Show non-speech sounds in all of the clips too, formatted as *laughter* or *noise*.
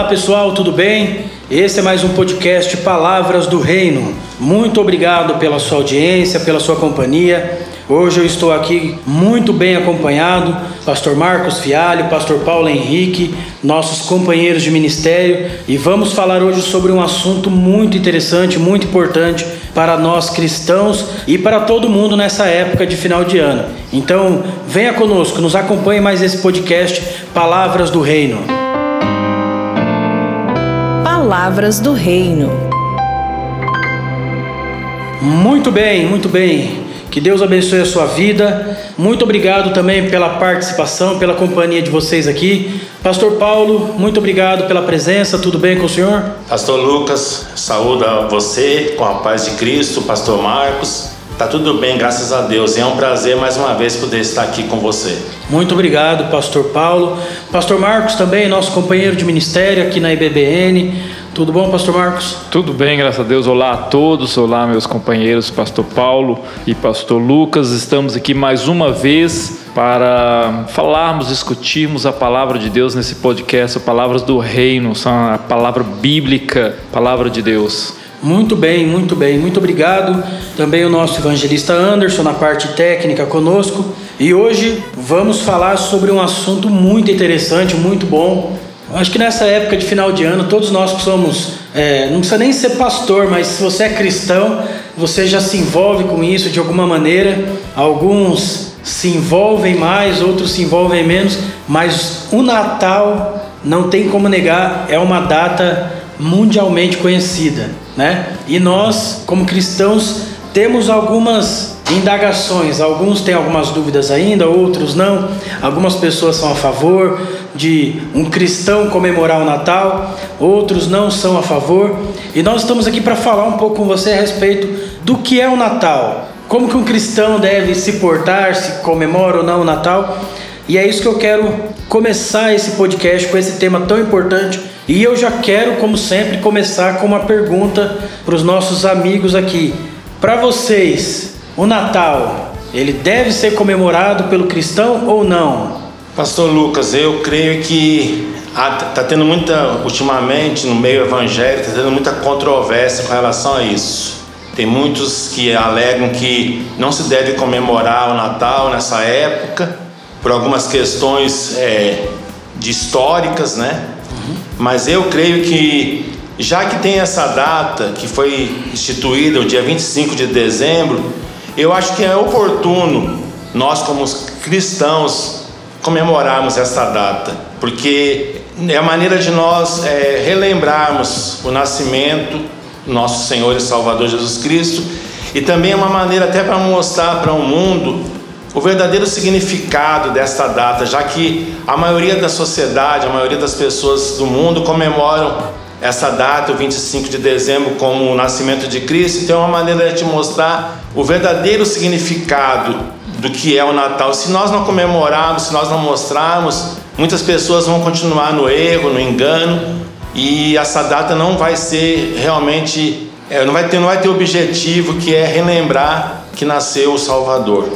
Olá pessoal, tudo bem? Esse é mais um podcast Palavras do Reino. Muito obrigado pela sua audiência, pela sua companhia. Hoje eu estou aqui muito bem acompanhado, Pastor Marcos Fialho, Pastor Paulo Henrique, nossos companheiros de ministério, e vamos falar hoje sobre um assunto muito interessante, muito importante para nós cristãos e para todo mundo nessa época de final de ano. Então, venha conosco, nos acompanhe mais esse podcast Palavras do Reino. Palavras do Reino. Muito bem, muito bem. Que Deus abençoe a sua vida. Muito obrigado também pela participação, pela companhia de vocês aqui. Pastor Paulo, muito obrigado pela presença. Tudo bem com o senhor? Pastor Lucas, saúda você com a paz de Cristo. Pastor Marcos, tá tudo bem, graças a Deus. E é um prazer mais uma vez poder estar aqui com você. Muito obrigado, Pastor Paulo. Pastor Marcos também, nosso companheiro de ministério aqui na IBBN. Tudo bom, Pastor Marcos? Tudo bem, graças a Deus. Olá a todos, olá meus companheiros, Pastor Paulo e Pastor Lucas. Estamos aqui mais uma vez para falarmos, discutirmos a palavra de Deus nesse podcast, Palavras do Reino, a palavra bíblica, palavra de Deus. Muito bem, muito bem, muito obrigado. Também o nosso evangelista Anderson na parte técnica conosco. E hoje vamos falar sobre um assunto muito interessante, muito bom Acho que nessa época de final de ano, todos nós que somos, é, não precisa nem ser pastor, mas se você é cristão, você já se envolve com isso de alguma maneira. Alguns se envolvem mais, outros se envolvem menos, mas o Natal, não tem como negar, é uma data mundialmente conhecida, né? E nós, como cristãos, temos algumas indagações. Alguns têm algumas dúvidas ainda, outros não. Algumas pessoas são a favor de um cristão comemorar o Natal, outros não são a favor. E nós estamos aqui para falar um pouco com você a respeito do que é o Natal. Como que um cristão deve se portar, se comemora ou não o Natal. E é isso que eu quero começar esse podcast com esse tema tão importante. E eu já quero, como sempre, começar com uma pergunta para os nossos amigos aqui. Para vocês, o Natal, ele deve ser comemorado pelo cristão ou não? Pastor Lucas, eu creio que está tendo muita, ultimamente, no meio evangélico, está tendo muita controvérsia com relação a isso. Tem muitos que alegam que não se deve comemorar o Natal nessa época, por algumas questões é, de históricas, né? Uhum. Mas eu creio que já que tem essa data que foi instituída, o dia 25 de dezembro, eu acho que é oportuno nós, como cristãos, comemorarmos essa data, porque é a maneira de nós é, relembrarmos o nascimento do nosso Senhor e Salvador Jesus Cristo e também é uma maneira até para mostrar para o mundo o verdadeiro significado desta data, já que a maioria da sociedade, a maioria das pessoas do mundo comemoram essa data, o 25 de dezembro, como o nascimento de Cristo, então é uma maneira de mostrar o verdadeiro significado do que é o Natal. Se nós não comemorarmos, se nós não mostrarmos, muitas pessoas vão continuar no erro, no engano, e essa data não vai ser realmente, é, não vai ter, não vai ter objetivo que é relembrar que nasceu o Salvador.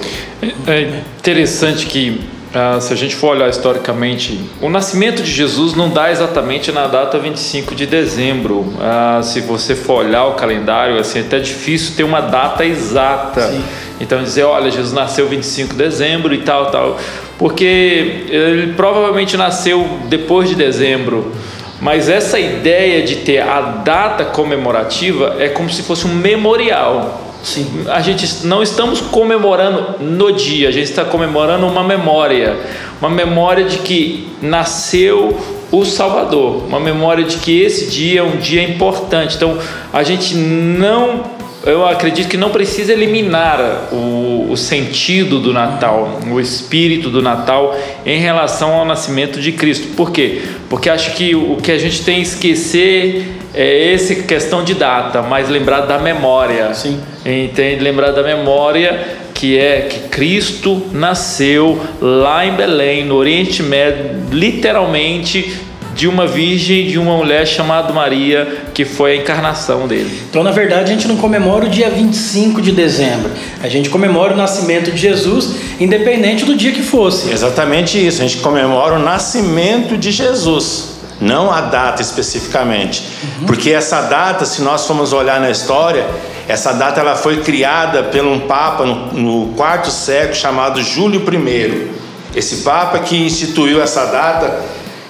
É interessante que ah, se a gente for olhar historicamente, o nascimento de Jesus não dá exatamente na data 25 de dezembro. Ah, se você for olhar o calendário, assim, é até difícil ter uma data exata. Sim. Então dizer, olha, Jesus nasceu 25 de dezembro e tal, tal, porque ele provavelmente nasceu depois de dezembro. Mas essa ideia de ter a data comemorativa é como se fosse um memorial. Sim. A gente não estamos comemorando no dia, a gente está comemorando uma memória, uma memória de que nasceu o Salvador, uma memória de que esse dia é um dia importante. Então, a gente não eu acredito que não precisa eliminar o, o, sentido do Natal, o espírito do Natal em relação ao nascimento de Cristo. Por quê? Porque acho que o que a gente tem que esquecer é essa questão de data, mas lembrar da memória. Sim. Entende? Lembrar da memória que é que Cristo nasceu lá em Belém, no Oriente Médio, literalmente de uma virgem, de uma mulher chamada Maria, que foi a encarnação dele. Então, na verdade, a gente não comemora o dia 25 de dezembro. A gente comemora o nascimento de Jesus, independente do dia que fosse. Exatamente isso. A gente comemora o nascimento de Jesus. Não a data especificamente. Uhum. Porque essa data, se nós formos olhar na história, essa data ela foi criada por um papa no, no quarto século chamado Júlio I. Esse papa que instituiu essa data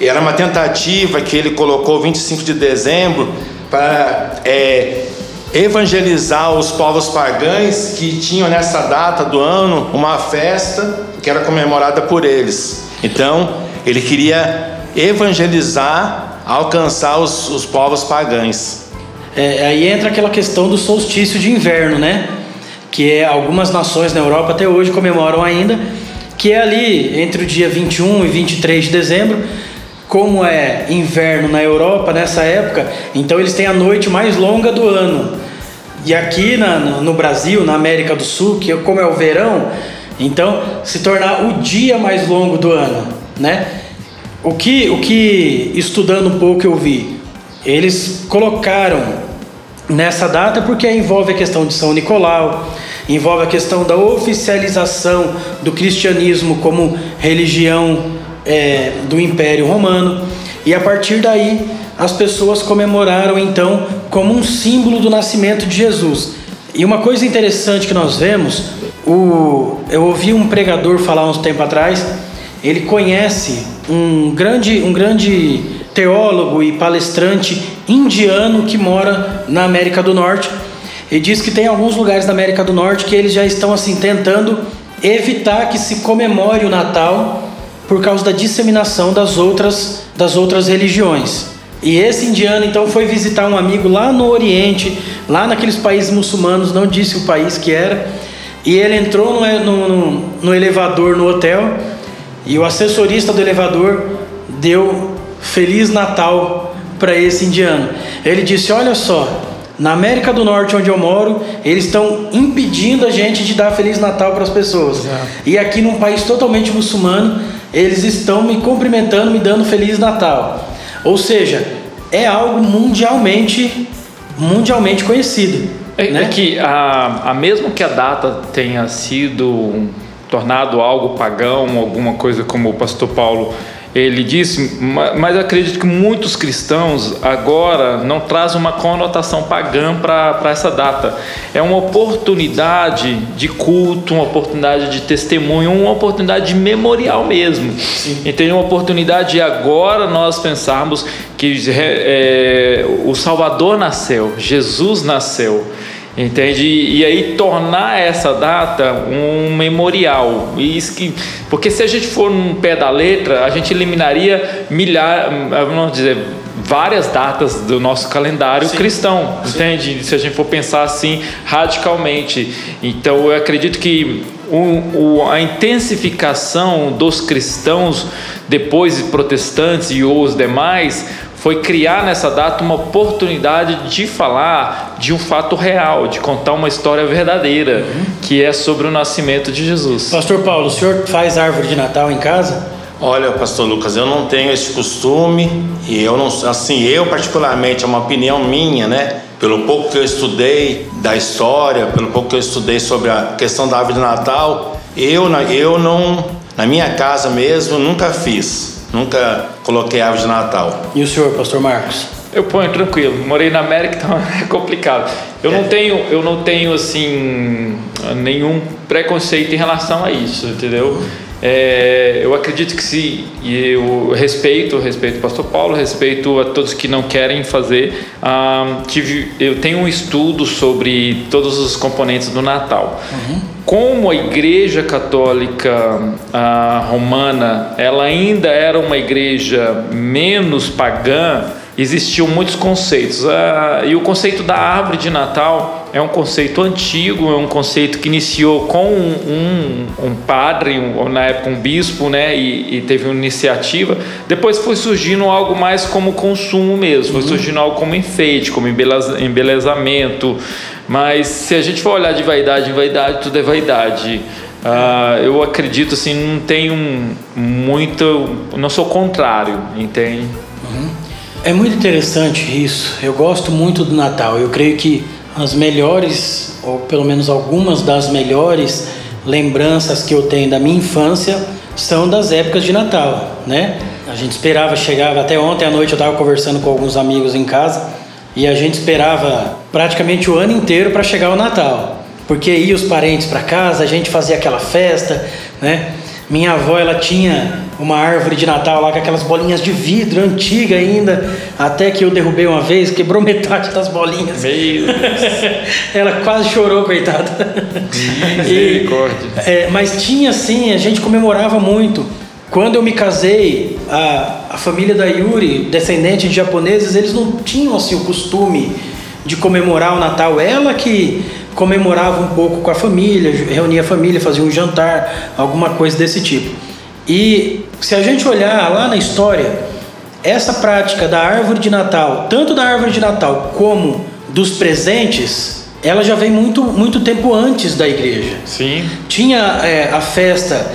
era uma tentativa que ele colocou 25 de dezembro para é, evangelizar os povos pagãos que tinham nessa data do ano uma festa que era comemorada por eles. Então, ele queria evangelizar, alcançar os, os povos pagãos. É, aí entra aquela questão do solstício de inverno, né? Que é, algumas nações na Europa até hoje comemoram ainda, que é ali entre o dia 21 e 23 de dezembro. Como é inverno na Europa nessa época, então eles têm a noite mais longa do ano. E aqui na, no Brasil, na América do Sul, que como é o verão, então se tornar o dia mais longo do ano, né? O que, o que estudando um pouco eu vi, eles colocaram nessa data porque envolve a questão de São Nicolau, envolve a questão da oficialização do cristianismo como religião é, do Império Romano, e a partir daí as pessoas comemoraram então como um símbolo do nascimento de Jesus. E uma coisa interessante que nós vemos, o, eu ouvi um pregador falar uns tempo atrás, ele conhece um grande, um grande teólogo e palestrante indiano que mora na América do Norte e diz que tem alguns lugares da América do Norte que eles já estão assim tentando evitar que se comemore o Natal por causa da disseminação das outras das outras religiões. E esse indiano então foi visitar um amigo lá no Oriente, lá naqueles países muçulmanos, não disse o país que era, e ele entrou no, no, no elevador no hotel e o assessorista do elevador deu Feliz Natal para esse indiano. Ele disse: Olha só, na América do Norte, onde eu moro, eles estão impedindo a gente de dar Feliz Natal para as pessoas. É. E aqui num país totalmente muçulmano, eles estão me cumprimentando, me dando Feliz Natal. Ou seja, é algo mundialmente, mundialmente conhecido. É, né? é que a, a mesmo que a data tenha sido tornado algo pagão, alguma coisa como o pastor Paulo ele disse, mas acredito que muitos cristãos agora não trazem uma conotação pagã para essa data. É uma oportunidade de culto, uma oportunidade de testemunho, uma oportunidade de memorial mesmo. Sim. Então, uma oportunidade de agora nós pensarmos que é, o Salvador nasceu, Jesus nasceu. Entende? E aí tornar essa data um memorial. Isso que, porque se a gente for no pé da letra, a gente eliminaria milhares, vamos dizer, várias datas do nosso calendário Sim. cristão, Sim. entende? Se a gente for pensar assim radicalmente. Então eu acredito que o, o, a intensificação dos cristãos, depois protestantes e os demais, foi criar nessa data uma oportunidade de falar de um fato real, de contar uma história verdadeira, uhum. que é sobre o nascimento de Jesus. Pastor Paulo, o senhor faz árvore de Natal em casa? Olha, pastor Lucas, eu não tenho esse costume e eu não, assim, eu particularmente é uma opinião minha, né? Pelo pouco que eu estudei da história, pelo pouco que eu estudei sobre a questão da árvore de Natal, eu, eu não, na minha casa mesmo, nunca fiz. Nunca coloquei árvore de Natal. E o senhor, pastor Marcos? Eu ponho tranquilo. Morei na América, então *laughs* é complicado. Eu é. não tenho, eu não tenho assim nenhum preconceito em relação a isso, entendeu? É, eu acredito que se eu respeito, respeito o pastor Paulo, respeito a todos que não querem fazer. Ah, tive, eu tenho um estudo sobre todos os componentes do Natal. Uhum como a Igreja Católica ah, Romana ela ainda era uma igreja menos pagã, existiam muitos conceitos. Ah, e o conceito da árvore de Natal é um conceito antigo, é um conceito que iniciou com um, um, um padre, um, na época um bispo, né, e, e, teve uma iniciativa. Depois foi surgindo algo mais como consumo mesmo, foi uhum. surgindo algo como enfeite, como embelezamento. Mas se a gente for olhar de vaidade em vaidade, tudo é vaidade. Uh, eu acredito assim, não tenho muito. Não sou contrário, entende? É muito interessante isso. Eu gosto muito do Natal. Eu creio que as melhores, ou pelo menos algumas das melhores lembranças que eu tenho da minha infância são das épocas de Natal, né? A gente esperava, chegava até ontem à noite eu estava conversando com alguns amigos em casa e a gente esperava praticamente o ano inteiro para chegar o Natal, porque ia os parentes para casa, a gente fazia aquela festa, né? Minha avó ela tinha uma árvore de Natal lá com aquelas bolinhas de vidro antiga ainda, até que eu derrubei uma vez, quebrou *laughs* metade das bolinhas. Meu *laughs* ela quase chorou, coitada. Misericórdia. É, mas tinha sim, a gente comemorava muito. Quando eu me casei, a, a família da Yuri, descendente de japoneses, eles não tinham assim o costume de comemorar o Natal. Ela que comemorava um pouco com a família, reunia a família, fazia um jantar, alguma coisa desse tipo. E se a gente olhar lá na história, essa prática da árvore de Natal, tanto da árvore de Natal como dos presentes, ela já vem muito, muito tempo antes da igreja. Sim. Tinha é, a festa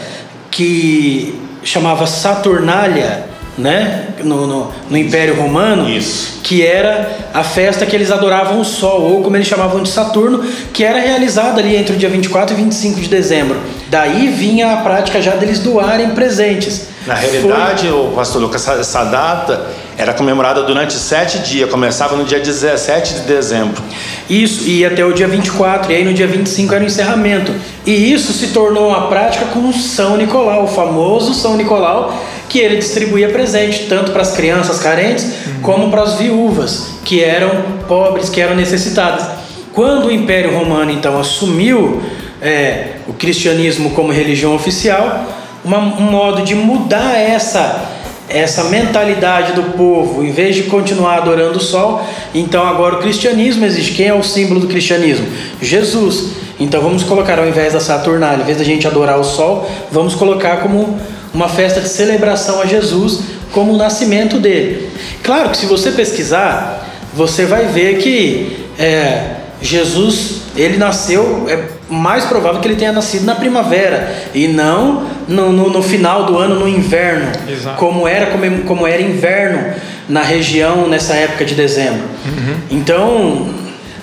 que chamava Saturnália, né? No, no, no, Império Romano, Isso. que era a festa que eles adoravam o Sol, ou como eles chamavam de Saturno, que era realizada ali entre o dia 24 e 25 de dezembro. Daí vinha a prática já deles doarem presentes. Na realidade, Foi... o pastor Lucas, essa data era comemorada durante sete dias, começava no dia 17 de dezembro. Isso, e até o dia 24, e aí no dia 25 era o encerramento. E isso se tornou uma prática com São Nicolau, o famoso São Nicolau, que ele distribuía presente tanto para as crianças carentes uhum. como para as viúvas, que eram pobres, que eram necessitadas. Quando o Império Romano então assumiu é, o cristianismo como religião oficial, uma, um modo de mudar essa essa mentalidade do povo, em vez de continuar adorando o sol, então agora o cristianismo existe. Quem é o símbolo do cristianismo? Jesus. Então vamos colocar ao invés da Saturnália, ao invés da gente adorar o sol, vamos colocar como uma festa de celebração a Jesus, como o nascimento dele. Claro que se você pesquisar, você vai ver que é, Jesus ele nasceu, é mais provável que ele tenha nascido na primavera e não no, no, no final do ano, no inverno, Exato. como era como, como era inverno na região nessa época de dezembro. Uhum. Então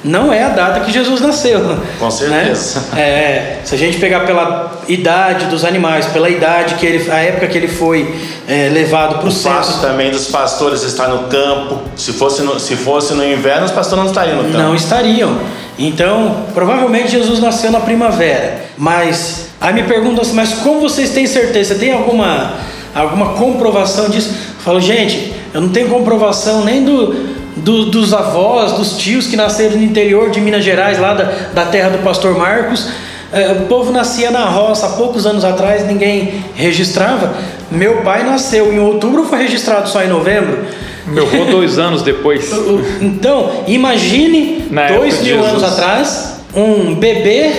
não é a data que Jesus nasceu. Com certeza. Né? É, se a gente pegar pela idade dos animais, pela idade que ele, a época que ele foi é, levado para o céu. O fato também dos pastores estar no campo. Se fosse no, se fosse no inverno, os pastores não estariam no campo. Não estariam. Então, provavelmente Jesus nasceu na primavera. Mas aí me perguntam assim, mas como vocês têm certeza? Tem alguma alguma comprovação disso? Eu falo, gente, eu não tenho comprovação nem do do, dos avós, dos tios que nasceram no interior de Minas Gerais, lá da, da terra do pastor Marcos. É, o povo nascia na roça há poucos anos atrás, ninguém registrava. Meu pai nasceu em outubro ou foi registrado só em novembro? Meu avô dois anos depois. *laughs* Então, imagine Na dois mil anos atrás, um bebê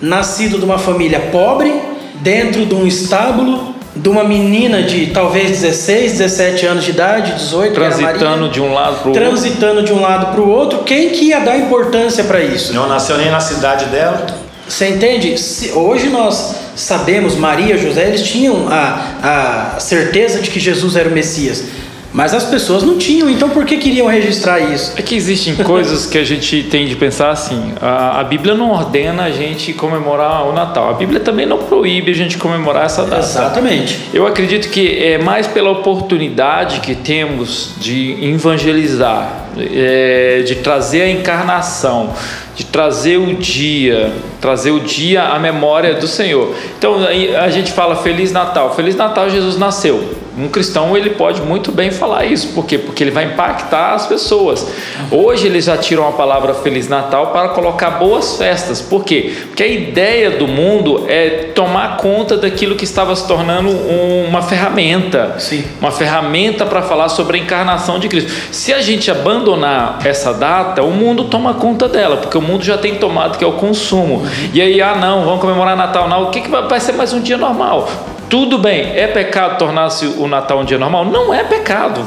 nascido de uma família pobre, dentro de um estábulo, de uma menina de talvez 16, 17 anos de idade, 18, transitando de um lado para o outro. Transitando de um lado para o outro, quem que ia dar importância para isso? Não nasceu nem na cidade dela. Você entende? Se, hoje nós sabemos, Maria, José, eles tinham a, a certeza de que Jesus era o Messias. Mas as pessoas não tinham, então por que queriam registrar isso? É que existem *laughs* coisas que a gente tem de pensar assim. A, a, Bíblia não ordena a gente comemorar o Natal. A Bíblia também não proíbe a gente comemorar essa data. Exatamente. Eu acredito que é mais pela oportunidade que temos de evangelizar, é, de trazer a encarnação, de trazer o dia, trazer o dia à memória do Senhor. Então a gente fala Feliz Natal. Feliz Natal, Jesus nasceu. Um cristão ele pode muito bem falar isso, por quê? Porque ele vai impactar as pessoas. Hoje eles já tiram a palavra Feliz Natal para colocar boas festas, por quê? Porque a ideia do mundo é tomar conta daquilo que estava se tornando uma ferramenta, Sim. uma ferramenta para falar sobre a encarnação de Cristo. Se a gente abandonar essa data, o mundo toma conta dela, porque o mundo já tem tomado que é o consumo. E aí, ah, não, vamos comemorar Natal, não. O que, que vai, vai ser mais um dia normal? Tudo bem, é pecado tornar-se o Natal um dia normal? Não é pecado.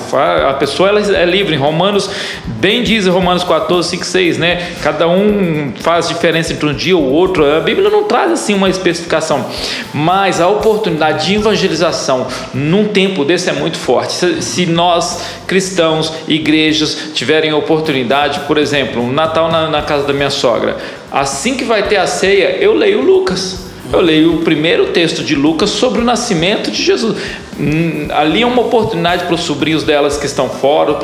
A pessoa ela é livre. Em Romanos, bem diz em Romanos 14, 5, 6, né? Cada um faz diferença entre um dia ou outro. A Bíblia não traz assim uma especificação. Mas a oportunidade de evangelização num tempo desse é muito forte. Se nós, cristãos, igrejas, tiverem oportunidade, por exemplo, um Natal na, na casa da minha sogra, assim que vai ter a ceia, eu leio Lucas. Eu leio o primeiro texto de Lucas sobre o nascimento de Jesus. Hum, ali é uma oportunidade para os sobrinhos delas que estão fora,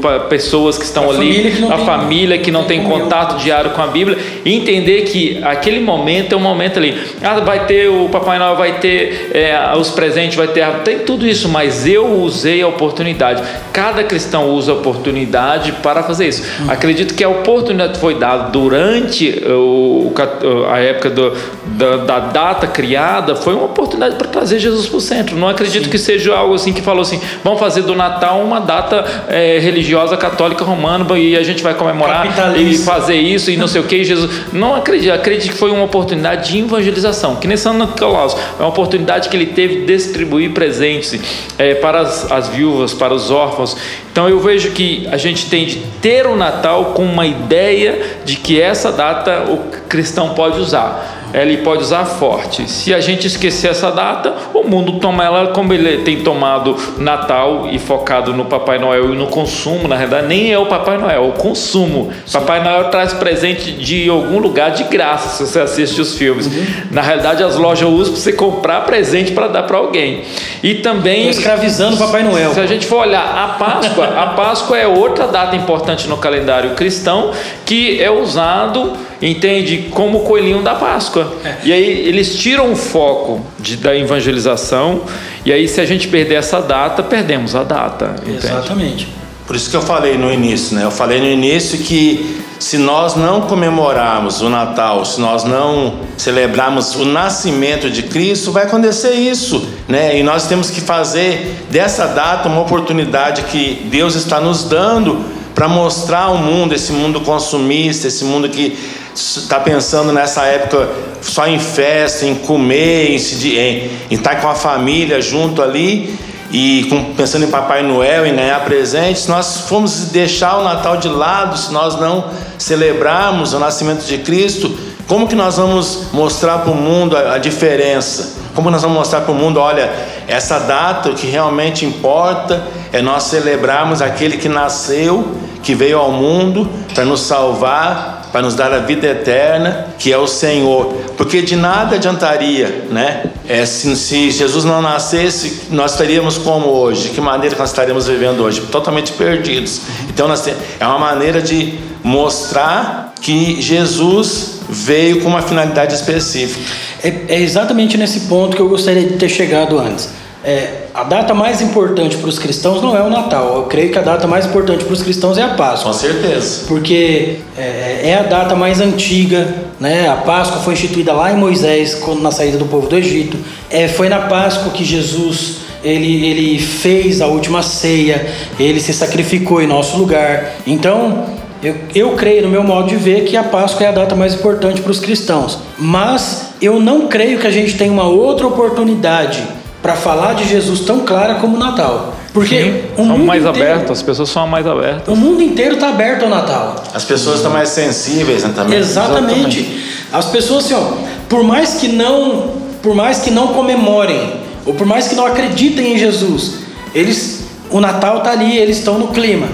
para pessoas que estão a ali, família que não a tem- família que não tem tem contato diário com a Bíblia, e entender que aquele momento é um momento ali. Ah, vai ter o Papai Noel, vai ter é, os presentes, vai ter. Tem tudo isso, mas eu usei a oportunidade. Cada cristão usa a oportunidade para fazer isso. Acredito que a oportunidade foi dada durante o, o cat- a época do- da, da data criada, foi uma oportunidade para trazer Jesus para o centro. Não acredito que seja algo assim que falou assim: vamos fazer do Natal uma data é, religiosa católica romana e a gente vai comemorar e fazer isso e não sei o que. Jesus não acredito, acredito que foi uma oportunidade de evangelização. Que nesse ano Nicolaus é uma oportunidade que ele teve de distribuir presentes é, para as, as viúvas, para os órfãos. Então eu vejo que a gente tem de ter o Natal com uma ideia de que essa data o cristão pode usar. Ele pode usar forte. Se a gente esquecer essa data, o mundo toma ela como ele tem tomado Natal e focado no Papai Noel e no consumo. Na verdade, nem é o Papai Noel, é o consumo. Papai Noel traz presente de algum lugar de graça se você assiste os filmes. Na realidade, as lojas usam para você comprar presente para dar para alguém. E também Estão escravizando o Papai Noel. se a gente for olhar a Páscoa, a Páscoa é outra data importante no calendário cristão que é usado, entende, como o coelhinho da Páscoa. E aí eles tiram o foco de, da evangelização, e aí se a gente perder essa data, perdemos a data. Entende? Exatamente. Por isso que eu falei no início, né? Eu falei no início que se nós não comemorarmos o Natal, se nós não celebrarmos o nascimento de Cristo, vai acontecer isso, né? E nós temos que fazer dessa data uma oportunidade que Deus está nos dando para mostrar ao mundo, esse mundo consumista, esse mundo que está pensando nessa época só em festa, em comer, em, estar com a família junto ali e com- pensando em Papai Noel, em ganhar presentes, se nós formos deixar o Natal de lado, se nós não celebrarmos o nascimento de Cristo, como que nós vamos mostrar para o mundo a, a diferença? Como nós vamos mostrar para o mundo, olha, essa data, o que realmente importa é nós celebrarmos aquele que nasceu, que veio ao mundo para nos salvar, para nos dar a vida eterna, que é o Senhor. Porque de nada adiantaria, né? É, se, se Jesus não nascesse, nós estaríamos como hoje? Que maneira que nós estaríamos vivendo hoje? Totalmente perdidos. Então, nós é uma maneira de mostrar que Jesus veio com uma finalidade específica. É, é exatamente nesse ponto que eu gostaria de ter chegado antes. É, a data mais importante para os cristãos não é o Natal. Eu creio que a data mais importante para os cristãos é a Páscoa. Com certeza. porque é, é a data mais antiga, né? A Páscoa foi instituída lá em Moisés, quando na saída do povo do Egito. É, foi na Páscoa que Jesus ele, ele fez a última ceia, ele se sacrificou em nosso lugar. Então, eu, eu creio, no meu modo de ver, que a Páscoa é a data mais importante para os cristãos. Mas eu não creio que a gente tenha uma outra oportunidade para falar de Jesus tão clara como o Natal. Porque Sim, o são mundo mais inteiro- abertos, as pessoas são mais abertas. O mundo inteiro está aberto ao Natal. As pessoas estão mais sensíveis né, também. Exatamente. As pessoas assim, ó, por mais que não, por mais que não comemorem, ou por mais que não acreditem em Jesus, eles, o Natal tá ali, eles estão no clima.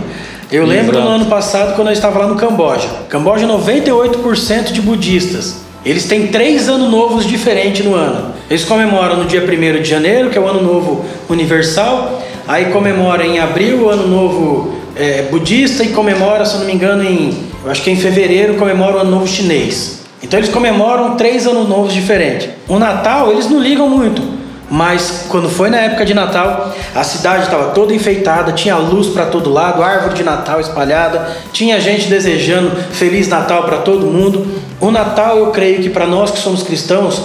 Eu lembro Exato. no ano passado quando eu estava lá no Camboja. Camboja 98% de budistas. Eles têm três anos novos diferentes no ano. Eles comemoram no dia 1 de janeiro, que é o ano novo universal. Aí comemora em abril o ano novo é, budista e comemora, se eu não me engano, em eu acho que é em fevereiro comemora o ano novo chinês. Então eles comemoram três anos novos diferentes. O Natal eles não ligam muito, mas quando foi na época de Natal, a cidade estava toda enfeitada, tinha luz para todo lado, árvore de Natal espalhada, tinha gente desejando feliz Natal para todo mundo. O Natal, eu creio que para nós que somos cristãos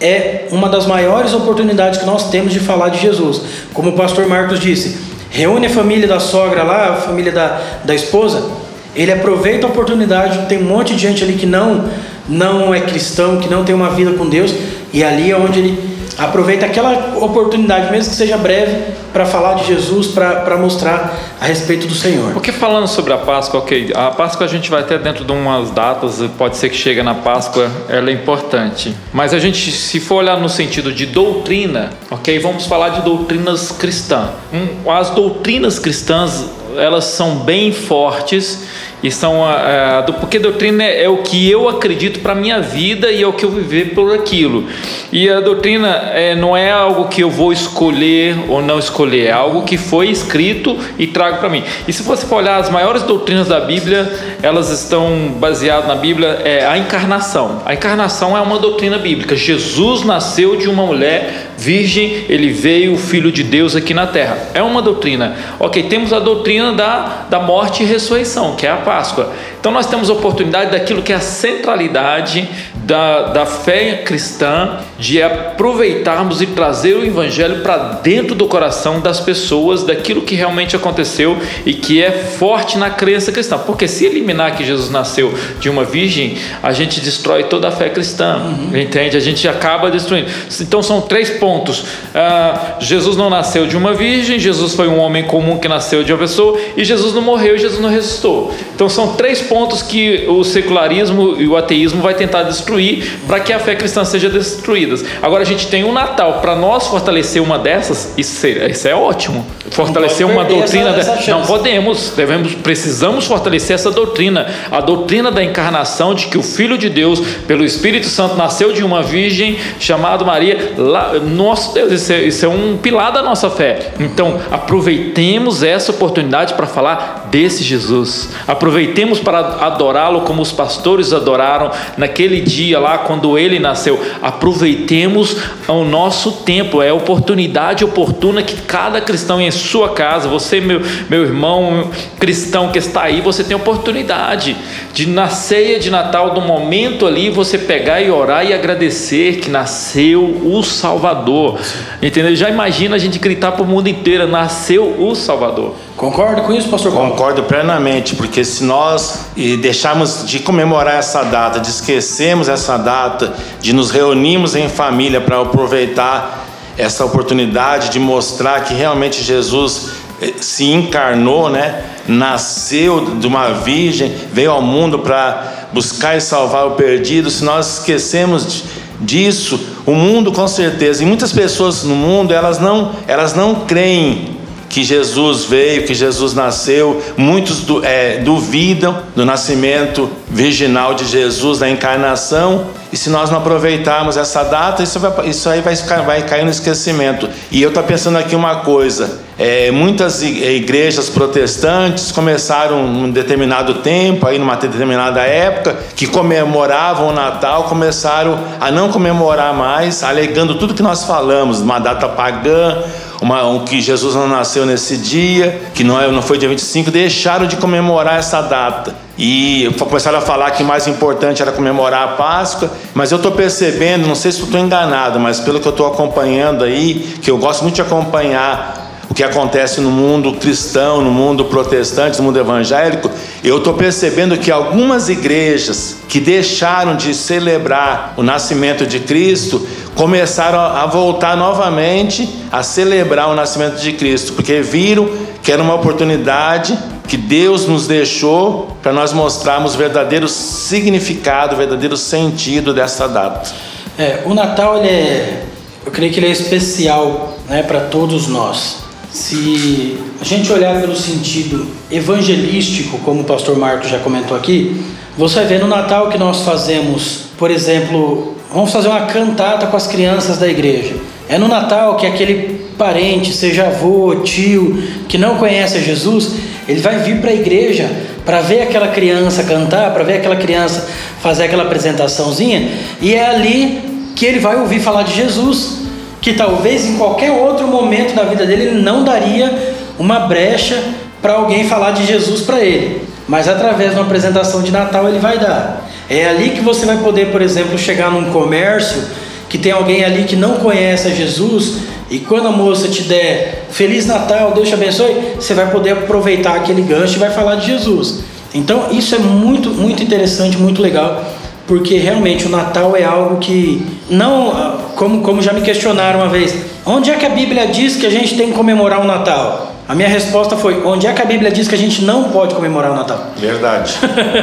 é uma das maiores oportunidades que nós temos de falar de Jesus. Como o pastor Marcos disse, reúne a família da sogra lá, a família da, da esposa, ele aproveita a oportunidade, tem um monte de gente ali que não não é cristão, que não tem uma vida com Deus, e ali é onde ele aproveita aquela oportunidade, mesmo que seja breve, para falar de Jesus, para mostrar a respeito do Senhor. Porque falando sobre a Páscoa, ok, a Páscoa a gente vai ter dentro de umas datas, pode ser que chegue na Páscoa, ela é importante. Mas a gente, se for olhar no sentido de doutrina, ok, vamos falar de doutrinas cristãs. Hum, As doutrinas cristãs, elas são bem fortes E são a, a, porque doutrina é, é o que eu acredito para minha vida e é o que eu viver por aquilo. E a doutrina é, não é algo que eu vou escolher ou não escolher, é algo que foi escrito e trago para mim. E se você for olhar as maiores doutrinas da Bíblia, elas estão baseadas na Bíblia, é a encarnação. A encarnação é uma doutrina bíblica. Jesus nasceu de uma mulher virgem, ele veio, o Filho de Deus aqui na terra. É uma doutrina. Ok, temos a doutrina da, da morte e ressurreição, que é a Páscoa. Então nós temos a oportunidade daquilo que é a centralidade da, da fé cristã, de aproveitarmos e trazer o Evangelho para dentro do coração das pessoas, daquilo que realmente aconteceu e que é forte na crença cristã. Porque se eliminar que Jesus nasceu de uma virgem, a gente destrói toda a fé cristã, uhum. entende? A gente acaba destruindo. Então são três pontos: ah, Jesus não nasceu de uma virgem, Jesus foi um homem comum que nasceu de uma pessoa, e Jesus não morreu e Jesus não ressuscitou. Então são três pontos que o secularismo e o ateísmo vai tentar destruir para que a fé cristã seja destruída. Agora a gente tem o Natal para nós fortalecer uma dessas, isso, isso é ótimo. Fortalecer uma doutrina, essa, essa não podemos, devemos, precisamos fortalecer essa doutrina, a doutrina da encarnação de que o Filho de Deus, pelo Espírito Santo, nasceu de uma virgem chamada Maria. Lá, nosso Deus, isso é, isso é um pilar da nossa fé. Então aproveitemos essa oportunidade para falar desse Jesus. Aproveitemos para adorá-lo como os pastores adoraram naquele dia lá quando ele nasceu. Aproveitemos o nosso tempo, é a oportunidade oportuna que cada cristão em sua casa, você, meu, meu irmão cristão que está aí, você tem oportunidade de na ceia de Natal, do momento ali, você pegar e orar e agradecer que nasceu o Salvador. Entendeu? Já imagina a gente gritar para o mundo inteiro: nasceu o Salvador. Concordo com isso, pastor? Concordo plenamente, porque se nós deixarmos de comemorar essa data, de esquecermos essa data, de nos reunirmos em família para aproveitar essa oportunidade de mostrar que realmente Jesus eh, se encarnou, né? Nasceu de uma virgem, veio ao mundo para buscar e salvar o perdido. Se nós esquecemos disso, o mundo com certeza, e muitas pessoas no mundo, elas não, elas não creem que Jesus veio, que Jesus nasceu. Muitos é, duvidam do nascimento virginal de Jesus, da encarnação. E se nós não aproveitarmos essa data, isso, vai, isso aí vai, ficar, vai cair no esquecimento. E eu estou pensando aqui uma coisa: é, muitas igrejas protestantes começaram num determinado tempo, aí numa determinada época, que comemoravam o Natal, começaram a não comemorar mais, alegando tudo que nós falamos, uma data pagã, uma, um, que Jesus não nasceu nesse dia, que não, é, não foi dia 25, deixaram de comemorar essa data. E começaram a falar que o mais importante era comemorar a Páscoa, mas eu estou percebendo, não sei se estou enganado, mas pelo que eu estou acompanhando aí, que eu gosto muito de acompanhar o que acontece no mundo cristão, no mundo protestante, no mundo evangélico, eu estou percebendo que algumas igrejas que deixaram de celebrar o nascimento de Cristo começaram a voltar novamente a celebrar o nascimento de Cristo, porque viram que era uma oportunidade que Deus nos deixou para nós mostrarmos o verdadeiro significado, o verdadeiro sentido dessa data. É, o Natal ele é, eu creio que ele é especial, né, para todos nós. Se a gente olhar pelo sentido evangelístico, como o pastor Marcos já comentou aqui, você ver no Natal que nós fazemos, por exemplo, vamos fazer uma cantata com as crianças da igreja. É no Natal que aquele parente, seja avô, tio, que não conhece Jesus, ele vai vir para a igreja para ver aquela criança cantar, para ver aquela criança fazer aquela apresentaçãozinha, e é ali que ele vai ouvir falar de Jesus que talvez em qualquer outro momento da vida dele ele não daria uma brecha para alguém falar de Jesus para ele, mas através de uma apresentação de Natal ele vai dar. É ali que você vai poder, por exemplo, chegar num comércio que tem alguém ali que não conhece a Jesus e quando a moça te der Feliz Natal, Deus te abençoe, você vai poder aproveitar aquele gancho e vai falar de Jesus. Então isso é muito, muito interessante, muito legal porque realmente o Natal é algo que não, como, como já me questionaram uma vez, onde é que a Bíblia diz que a gente tem que comemorar o Natal? A minha resposta foi: onde é que a Bíblia diz que a gente não pode comemorar o Natal? Verdade.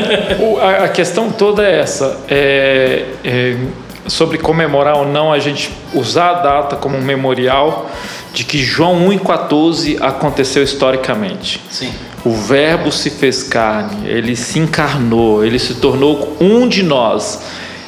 *laughs* a, questão toda é essa: é, é, sobre comemorar ou não, a gente usar a data como um memorial de que João 1,14 aconteceu historicamente. Sim. o Verbo se fez carne, ele se encarnou, ele se tornou um de nós.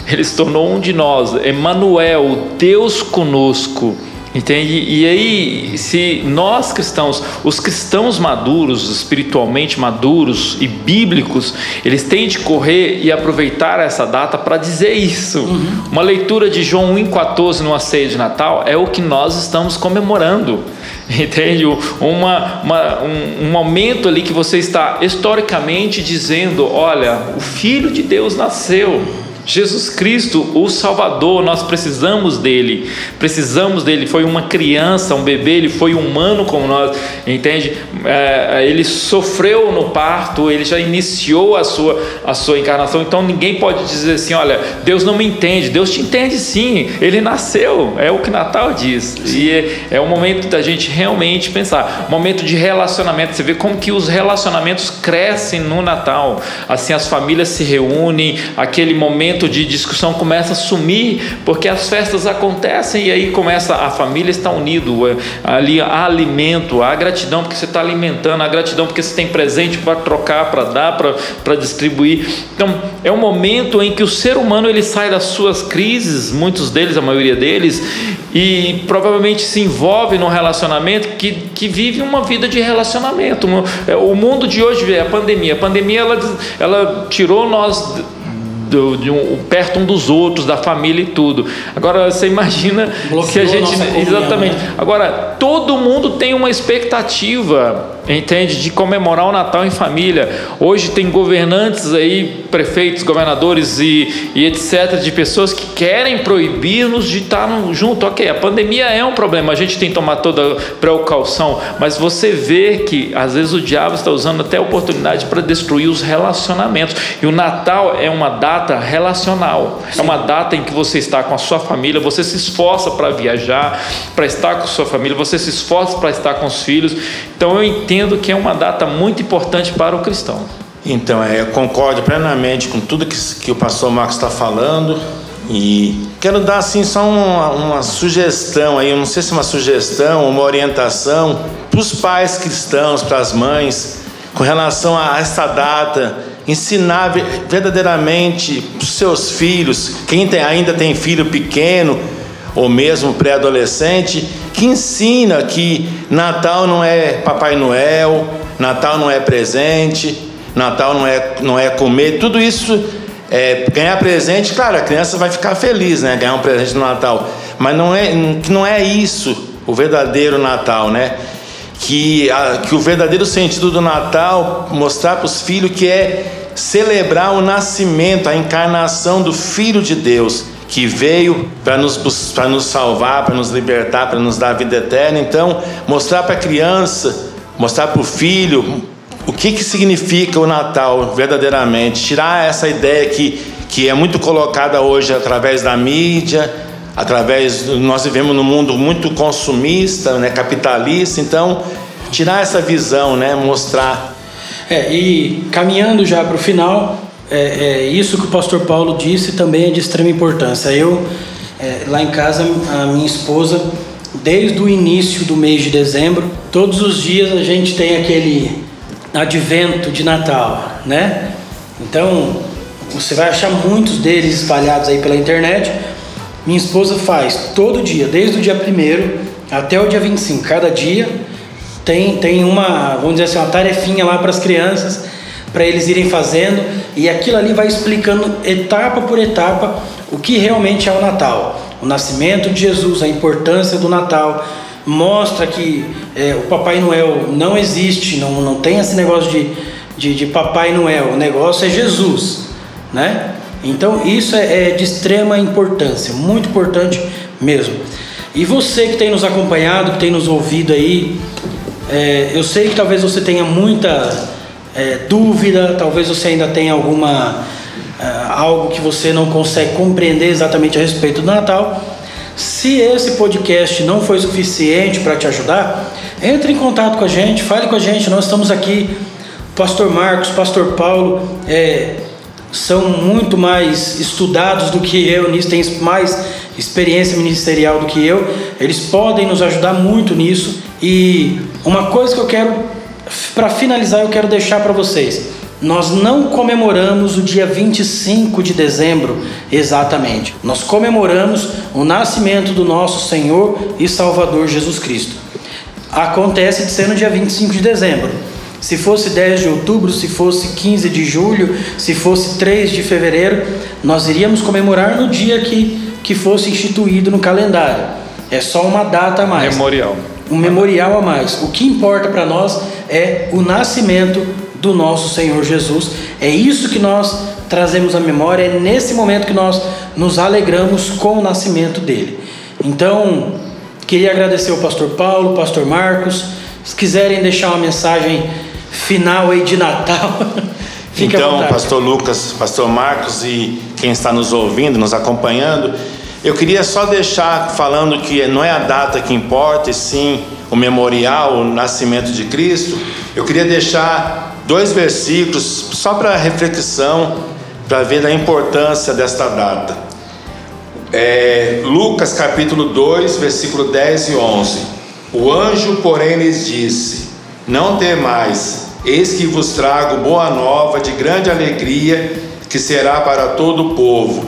Ele se tornou um de nós, Emmanuel, Deus conosco. Entende? E aí, se nós cristãos, os cristãos maduros, espiritualmente maduros e bíblicos, eles têm de correr e aproveitar essa data para dizer isso. Uhum. Uma leitura de João 1,14 numa ceia de Natal é o que nós estamos comemorando. *laughs* Entende? Uma, uma, um, um momento ali que você está historicamente dizendo: olha, o Filho de Deus nasceu. Jesus Cristo, o Salvador, nós precisamos dele, precisamos dele. Foi uma criança, um bebê, ele foi humano como nós, entende? É, ele sofreu no parto, ele já iniciou a sua, a sua encarnação, então ninguém pode dizer assim: olha, Deus não me entende, Deus te entende sim, ele nasceu, é o que Natal diz, e é, é o momento da gente realmente pensar, momento de relacionamento. Você vê como que os relacionamentos crescem no Natal, assim, as famílias se reúnem, aquele momento de discussão começa a sumir, porque as festas acontecem e aí começa a família está unido, é, ali há alimento, há gratidão porque você está alimentando, há gratidão porque você tem presente para trocar, para dar, para distribuir. Então é um momento em que o ser humano ele sai das suas crises, muitos deles, a maioria deles, e provavelmente se envolve num relacionamento que, que vive uma vida de relacionamento. É, o mundo de hoje, a pandemia, a pandemia ela, ela tirou nós do, de um, perto um dos outros, da família e tudo. Agora você imagina Bloqueou se a gente. A exatamente. Né? Agora, todo mundo tem uma expectativa entende? De comemorar o Natal em família. Hoje tem governantes aí, prefeitos, governadores e, e etc., de pessoas que querem proibir-nos de estar junto. Ok, a pandemia é um problema, a gente tem que tomar toda precaução, mas você vê que às vezes o diabo está usando até a oportunidade para destruir os relacionamentos. E o Natal é uma data relacional, é uma data em que você está com a sua família, você se esforça para viajar, para estar com sua família, você se esforça para estar com os filhos. Então eu entendo entendo que é uma data muito importante para o cristão. Então, é, eu concordo plenamente com tudo que, que o pastor Marcos está falando e quero dar assim só uma, uma sugestão aí, não sei se é uma sugestão, uma orientação para os pais cristãos, para as mães, com relação a essa data, ensinar verdadeiramente para os seus filhos, quem tem, ainda tem filho pequeno ou mesmo pré-adolescente, que ensina que Natal não é Papai Noel, Natal não é presente, Natal não é, não é comer, tudo isso é ganhar presente, claro, a criança vai ficar feliz, né? Ganhar um presente no Natal, mas não é, não é isso o verdadeiro Natal, né? Que, a, que o verdadeiro sentido do Natal mostrar para os filhos que é celebrar o nascimento, a encarnação do Filho de Deus que veio para nos, nos salvar, para nos libertar, para nos dar a vida eterna. Então, mostrar para a criança, mostrar para o filho o que, que significa o Natal verdadeiramente. Tirar essa ideia que, que é muito colocada hoje através da mídia, através. Nós vivemos num mundo muito consumista, né, capitalista. Então, tirar essa visão, né, mostrar. É, e caminhando já para o final, é, é, isso que o pastor Paulo disse também é de extrema importância. Eu, é, lá em casa, a minha esposa, desde o início do mês de dezembro, todos os dias a gente tem aquele advento de Natal, né? Então, você vai achar muitos deles espalhados aí pela internet. Minha esposa faz todo dia, desde o dia 1 até o dia 25, cada dia tem, tem uma, vamos dizer assim, uma tarefinha lá para as crianças para eles irem fazendo, e aquilo ali vai explicando etapa por etapa o que realmente é o Natal. O nascimento de Jesus, a importância do Natal, mostra que é, o Papai Noel não existe, não, não tem esse negócio de, de, de Papai Noel, o negócio é Jesus, né? Então isso é, é de extrema importância, muito importante mesmo. E você que tem nos acompanhado, que tem nos ouvido aí, é, eu sei que talvez você tenha muita é, dúvida, talvez você ainda tenha alguma é, algo que você não consegue compreender exatamente a respeito do Natal. Se esse podcast não foi suficiente para te ajudar, entre em contato com a gente, fale com a gente. Nós estamos aqui, Pastor Marcos, Pastor Paulo, é, são muito mais estudados do que eu nisso, têm mais experiência ministerial do que eu. Eles podem nos ajudar muito nisso. E uma coisa que eu quero para finalizar, eu quero deixar para vocês. Nós não comemoramos o dia 25 de dezembro exatamente. Nós comemoramos o nascimento do nosso Senhor e Salvador Jesus Cristo. Acontece de ser no dia 25 de dezembro. Se fosse 10 de outubro, se fosse 15 de julho, se fosse 3 de fevereiro, nós iríamos comemorar no dia que, que fosse instituído no calendário. É só uma data a mais. Memorial. Um memorial a mais. O que importa para nós é o nascimento do nosso Senhor Jesus. É isso que nós trazemos à memória, é nesse momento que nós nos alegramos com o nascimento dele. Então, queria agradecer ao pastor Paulo, pastor Marcos. Se quiserem deixar uma mensagem final aí de Natal. *laughs* Fique então, pastor Lucas, pastor Marcos e quem está nos ouvindo, nos acompanhando, eu queria só deixar falando que não é a data que importa, e sim o memorial, o nascimento de Cristo. Eu queria deixar dois versículos só para reflexão, para ver a importância desta data. É, Lucas capítulo 2, versículo 10 e 11. O anjo, porém, lhes disse: Não temais, eis que vos trago boa nova de grande alegria, que será para todo o povo.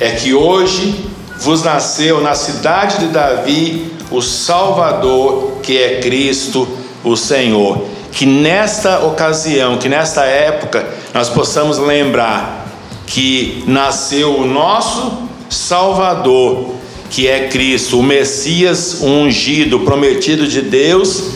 É que hoje vos nasceu na cidade de Davi o Salvador, que é Cristo, o Senhor. Que nesta ocasião, que nesta época, nós possamos lembrar que nasceu o nosso Salvador, que é Cristo, o Messias ungido, prometido de Deus,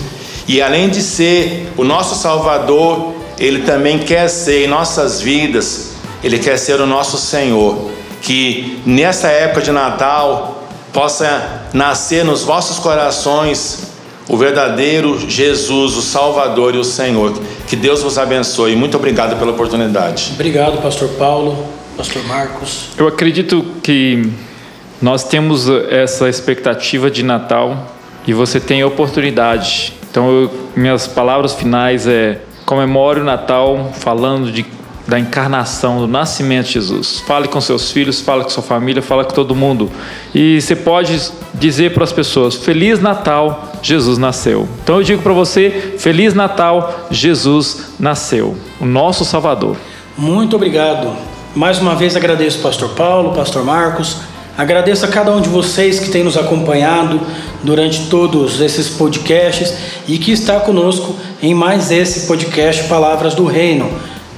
e além de ser o nosso Salvador, ele também quer ser em nossas vidas, ele quer ser o nosso Senhor que nesta época de Natal possa nascer nos vossos corações o verdadeiro Jesus, o Salvador e o Senhor. Que Deus vos abençoe. Muito obrigado pela oportunidade. Obrigado, Pastor Paulo, Pastor Marcos. Eu acredito que nós temos essa expectativa de Natal e você tem a oportunidade. Então, eu, minhas palavras finais é comemore o Natal falando de da encarnação, do nascimento de Jesus. Fale com seus filhos, fale com sua família, fale com todo mundo. E você pode dizer para as pessoas: Feliz Natal, Jesus nasceu. Então eu digo para você: Feliz Natal, Jesus nasceu, o nosso Salvador. Muito obrigado. Mais uma vez agradeço Pastor Paulo, Pastor Marcos. Agradeço a cada um de vocês que tem nos acompanhado durante todos esses podcasts e que está conosco em mais esse podcast Palavras do Reino.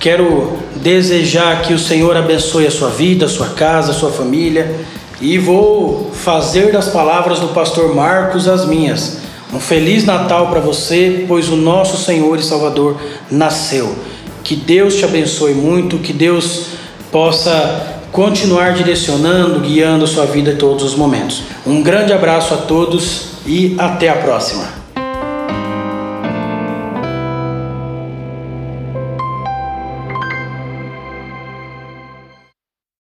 Quero desejar que o Senhor abençoe a sua vida, a sua casa, a sua família e vou fazer das palavras do pastor Marcos as minhas. Um feliz Natal para você, pois o nosso Senhor e Salvador nasceu. Que Deus te abençoe muito, que Deus possa continuar direcionando, guiando a sua vida em todos os momentos. Um grande abraço a todos e até a próxima.